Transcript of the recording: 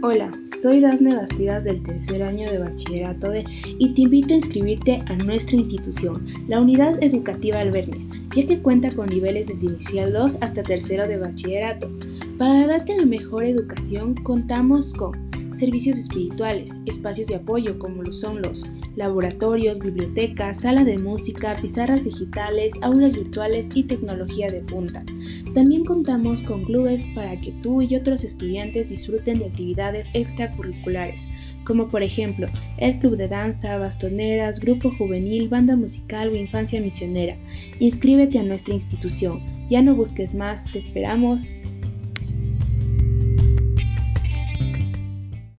Hola, soy Dafne Bastidas del tercer año de bachillerato y te invito a inscribirte a nuestra institución, la Unidad Educativa Albernia, ya que cuenta con niveles desde inicial 2 hasta tercero de bachillerato. Para darte la mejor educación contamos con servicios espirituales, espacios de apoyo como lo son los laboratorios, bibliotecas, sala de música, pizarras digitales, aulas virtuales y tecnología de punta. También contamos con clubes para que tú y otros estudiantes disfruten de actividades extracurriculares, como por ejemplo el club de danza, bastoneras, grupo juvenil, banda musical o infancia misionera. Inscríbete a nuestra institución. Ya no busques más, te esperamos.